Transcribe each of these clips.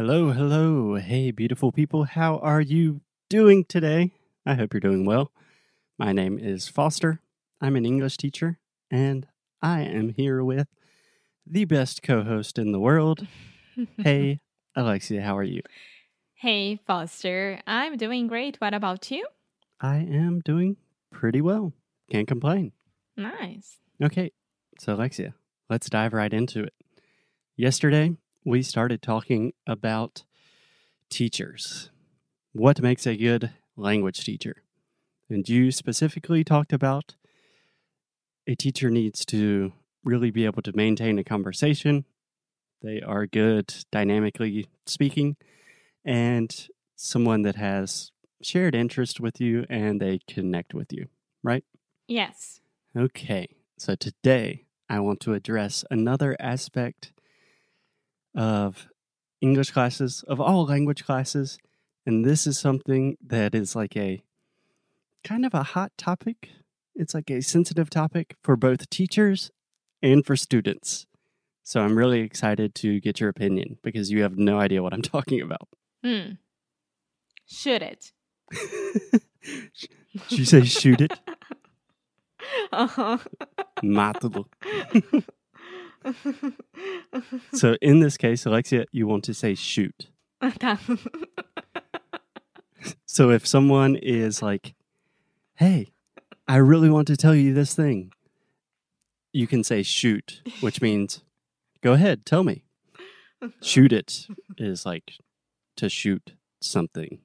Hello, hello. Hey, beautiful people. How are you doing today? I hope you're doing well. My name is Foster. I'm an English teacher, and I am here with the best co host in the world. hey, Alexia, how are you? Hey, Foster. I'm doing great. What about you? I am doing pretty well. Can't complain. Nice. Okay, so Alexia, let's dive right into it. Yesterday, we started talking about teachers. What makes a good language teacher? And you specifically talked about a teacher needs to really be able to maintain a conversation. They are good dynamically speaking, and someone that has shared interest with you and they connect with you, right? Yes. Okay, so today I want to address another aspect of English classes, of all language classes. And this is something that is like a kind of a hot topic. It's like a sensitive topic for both teachers and for students. So I'm really excited to get your opinion because you have no idea what I'm talking about. Hmm. Should it? Did you say shoot it? Uh-huh. Mátalo. So in this case, Alexia, you want to say shoot. So if someone is like, hey, I really want to tell you this thing, you can say shoot, which means go ahead, tell me. Shoot it is like to shoot something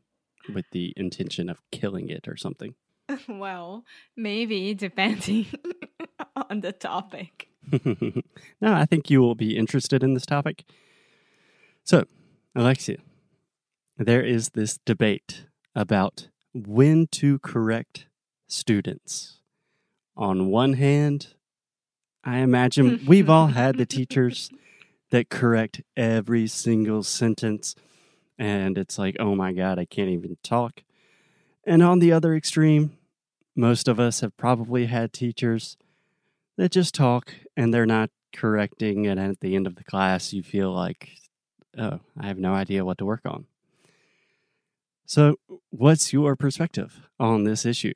with the intention of killing it or something. well, maybe depending on the topic. no, I think you will be interested in this topic. So, Alexia, there is this debate about when to correct students. On one hand, I imagine we've all had the teachers that correct every single sentence, and it's like, oh my God, I can't even talk. And on the other extreme, most of us have probably had teachers that just talk and they're not correcting. And at the end of the class, you feel like, oh, I have no idea what to work on. So, what's your perspective on this issue?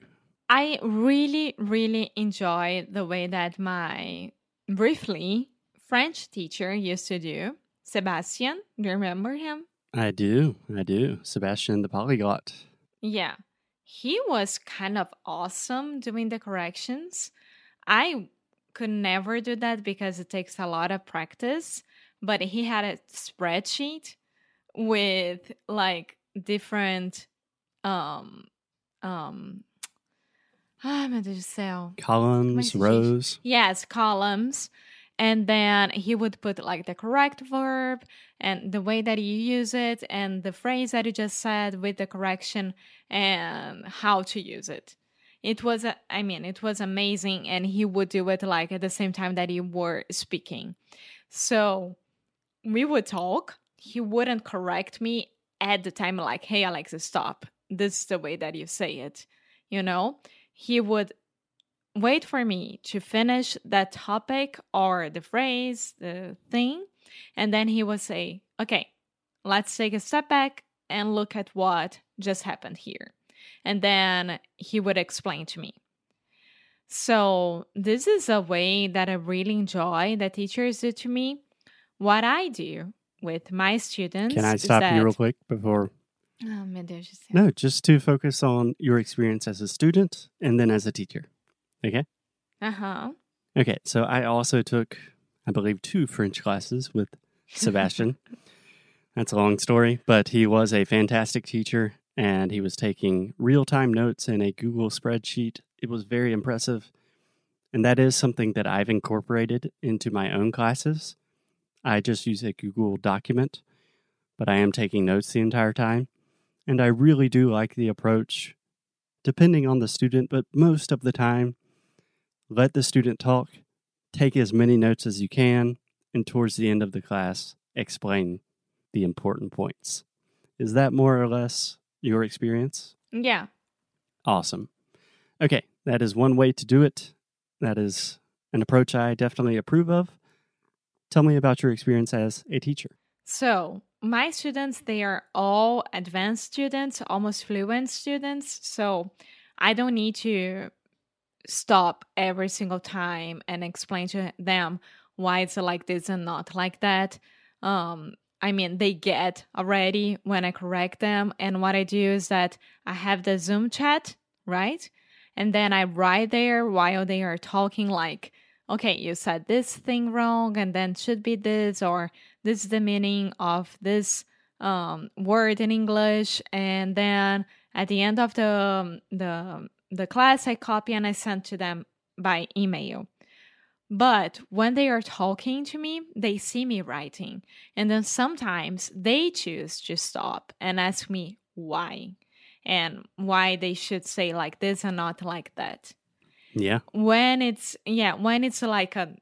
I really, really enjoy the way that my briefly French teacher used to do. Sebastian, do you remember him? I do. I do. Sebastian the polyglot. Yeah. He was kind of awesome doing the corrections. I could never do that because it takes a lot of practice, but he had a spreadsheet with like different um um ah, meu Deus do céu. Columns, rows. Yes, columns. And then he would put like the correct verb and the way that you use it and the phrase that you just said with the correction and how to use it. It was, a- I mean, it was amazing. And he would do it like at the same time that you were speaking. So we would talk. He wouldn't correct me at the time, like, hey, Alexa, stop. This is the way that you say it. You know, he would wait for me to finish that topic or the phrase, the thing, and then he would say, okay, let's take a step back and look at what just happened here. And then he would explain to me. So, this is a way that I really enjoy that teachers do to me. What I do with my students. Can I stop that, you real quick before? Oh, meu Deus do céu. No, just to focus on your experience as a student and then as a teacher. Okay. Uh huh. Okay. So I also took, I believe, two French classes with Sebastian. That's a long story, but he was a fantastic teacher and he was taking real time notes in a Google spreadsheet. It was very impressive. And that is something that I've incorporated into my own classes. I just use a Google document, but I am taking notes the entire time. And I really do like the approach, depending on the student, but most of the time, let the student talk, take as many notes as you can, and towards the end of the class, explain the important points. Is that more or less your experience? Yeah. Awesome. Okay, that is one way to do it. That is an approach I definitely approve of. Tell me about your experience as a teacher. So, my students, they are all advanced students, almost fluent students. So I don't need to stop every single time and explain to them why it's like this and not like that. Um, I mean, they get already when I correct them. And what I do is that I have the Zoom chat, right? And then I write there while they are talking, like, okay, you said this thing wrong, and then should be this, or this is the meaning of this um, word in English. And then at the end of the, the, the class, I copy and I send to them by email. But when they are talking to me, they see me writing. And then sometimes they choose to stop and ask me why and why they should say like this and not like that. Yeah. When it's yeah, when it's like a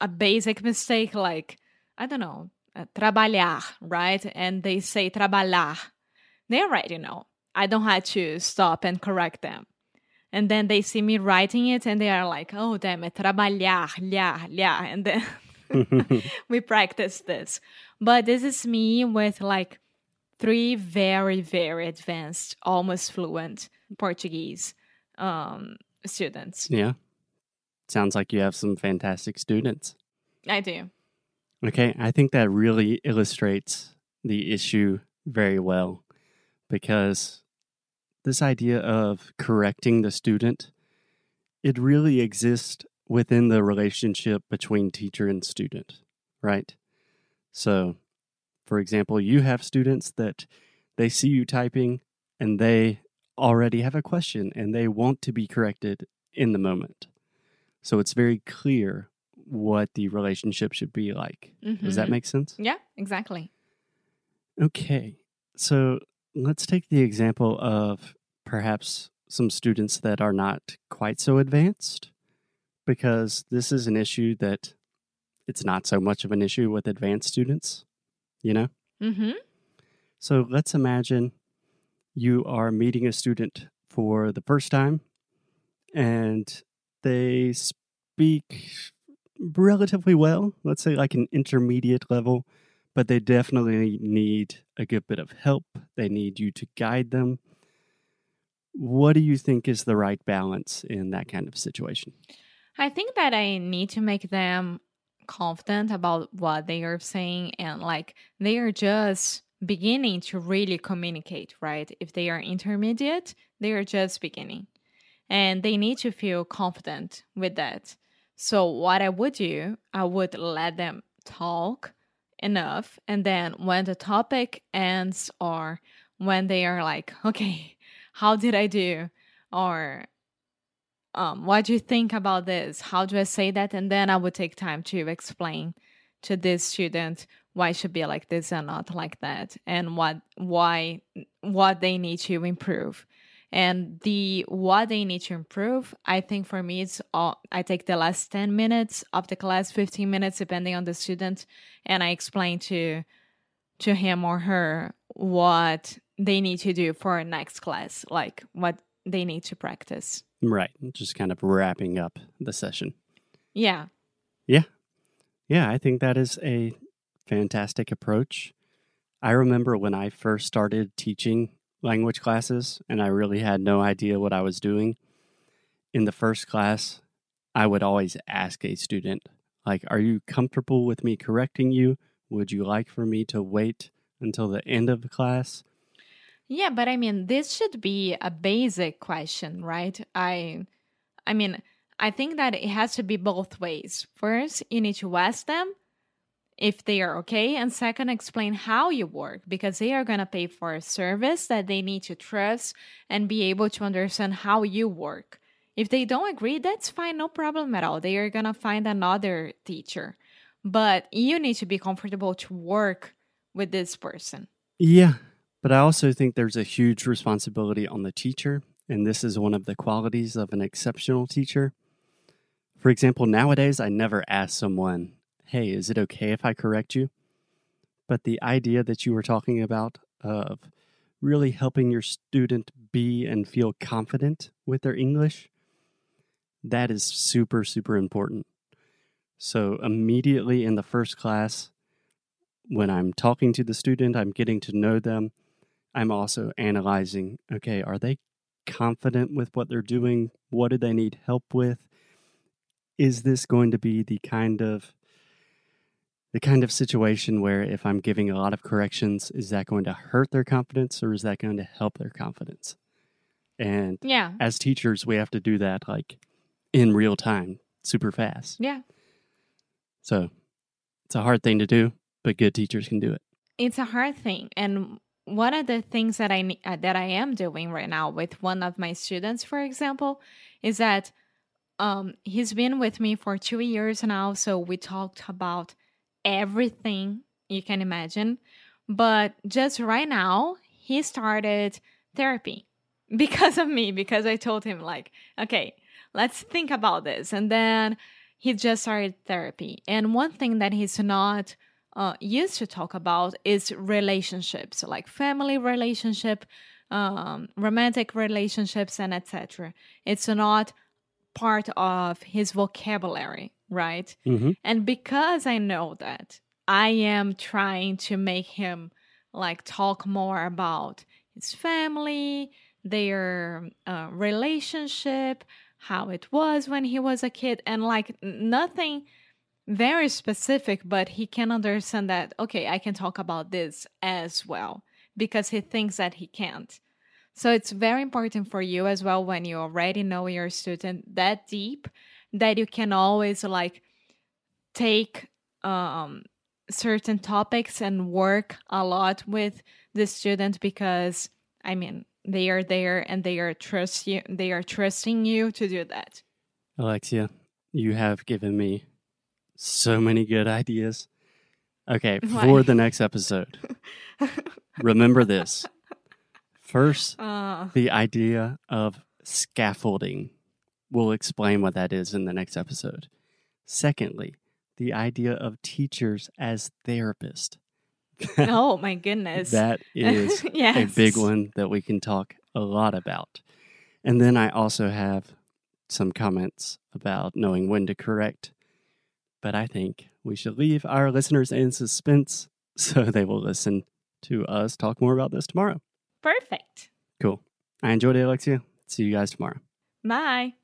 a basic mistake like I don't know, uh, trabalhar, right? And they say trabalhar. They already know. I don't have to stop and correct them and then they see me writing it and they are like oh damn it trabalhar lhar, lhar. and then we practice this. But this is me with like three very very advanced almost fluent portuguese um, students. Yeah. Sounds like you have some fantastic students. I do. Okay i think that really illustrates the issue very well because this idea of correcting the student, it really exists within the relationship between teacher and student, right? So, for example, you have students that they see you typing and they already have a question and they want to be corrected in the moment. So it's very clear what the relationship should be like. Mm-hmm. Does that mm-hmm. make sense? Yeah, exactly. Okay. So let's take the example of perhaps some students that are not quite so advanced because this is an issue that it's not so much of an issue with advanced students, you know? Mm-hmm. So let's imagine you are meeting a student for the first time and they speak relatively well, let's say like an intermediate level, but they definitely need a good bit of help. They need you to guide them. What do you think is the right balance in that kind of situation? I think that I need to make them confident about what they are saying and like they are just beginning to really communicate, right? If they are intermediate, they are just beginning and they need to feel confident with that. So, what I would do, I would let them talk enough. And then when the topic ends or when they are like, okay, how did I do? Or um, what do you think about this? How do I say that? And then I would take time to explain to this student why it should be like this and not like that, and what why what they need to improve. And the what they need to improve, I think for me, it's all, I take the last 10 minutes of the class, 15 minutes, depending on the student, and I explain to to him or her what they need to do for next class, like what they need to practice. Right. Just kind of wrapping up the session. Yeah. Yeah. Yeah, I think that is a fantastic approach. I remember when I first started teaching language classes and I really had no idea what I was doing. In the first class, I would always ask a student, like, are you comfortable with me correcting you? Would you like for me to wait until the end of the class? Yeah, but I mean, this should be a basic question, right? I I mean, I think that it has to be both ways. First, you need to ask them if they are okay, and second, explain how you work because they are going to pay for a service that they need to trust and be able to understand how you work. If they don't agree, that's fine, no problem at all. They are going to find another teacher. But you need to be comfortable to work with this person. Yeah, but I also think there's a huge responsibility on the teacher, and this is one of the qualities of an exceptional teacher. For example, nowadays I never ask someone, hey, is it okay if I correct you? But the idea that you were talking about of really helping your student be and feel confident with their English, that is super, super important. So, immediately in the first class, when I'm talking to the student, I'm getting to know them. I'm also analyzing okay, are they confident with what they're doing? What do they need help with? Is this going to be the kind of the kind of situation where if I'm giving a lot of corrections, is that going to hurt their confidence or is that going to help their confidence? And Yeah. as teachers, we have to do that like in real time, super fast. Yeah. So it's a hard thing to do, but good teachers can do it. it's a hard thing and one of the things that i uh, that i am doing right now with one of my students for example is that um he's been with me for two years now so we talked about everything you can imagine. But just right now he started therapy because of me because i told him like okay let's think about this. And then he just started therapy. And one thing that he's not uh, used to talk about is relationships like family relationship um, romantic relationships and etc it's not part of his vocabulary right Mm-hmm. and because i know that i am trying to make him like talk more about his family their uh, relationship how it was when he was a kid and like nothing very specific, but he can understand that, okay, I can talk about this as well because he thinks that he can't. So it's very important for you as well when you already know your student that deep that you can always like take um, certain topics and work a lot with the student because I mean they are there and they are trust you they are trusting you to do that. Alexia, you have given me so many good ideas. Okay, Why? for the next episode, remember this. First, Uh, the idea of scaffolding. We'll explain what that is in the next episode. Secondly, the idea of teachers as therapists. oh my goodness. that is yes. a big one that we can talk a lot about. And then I also have some comments about knowing when to correct. But I think we should leave our listeners in suspense so they will listen to us talk more about this tomorrow. Perfect. Cool. I enjoyed it, Alexia. See you guys tomorrow. Bye.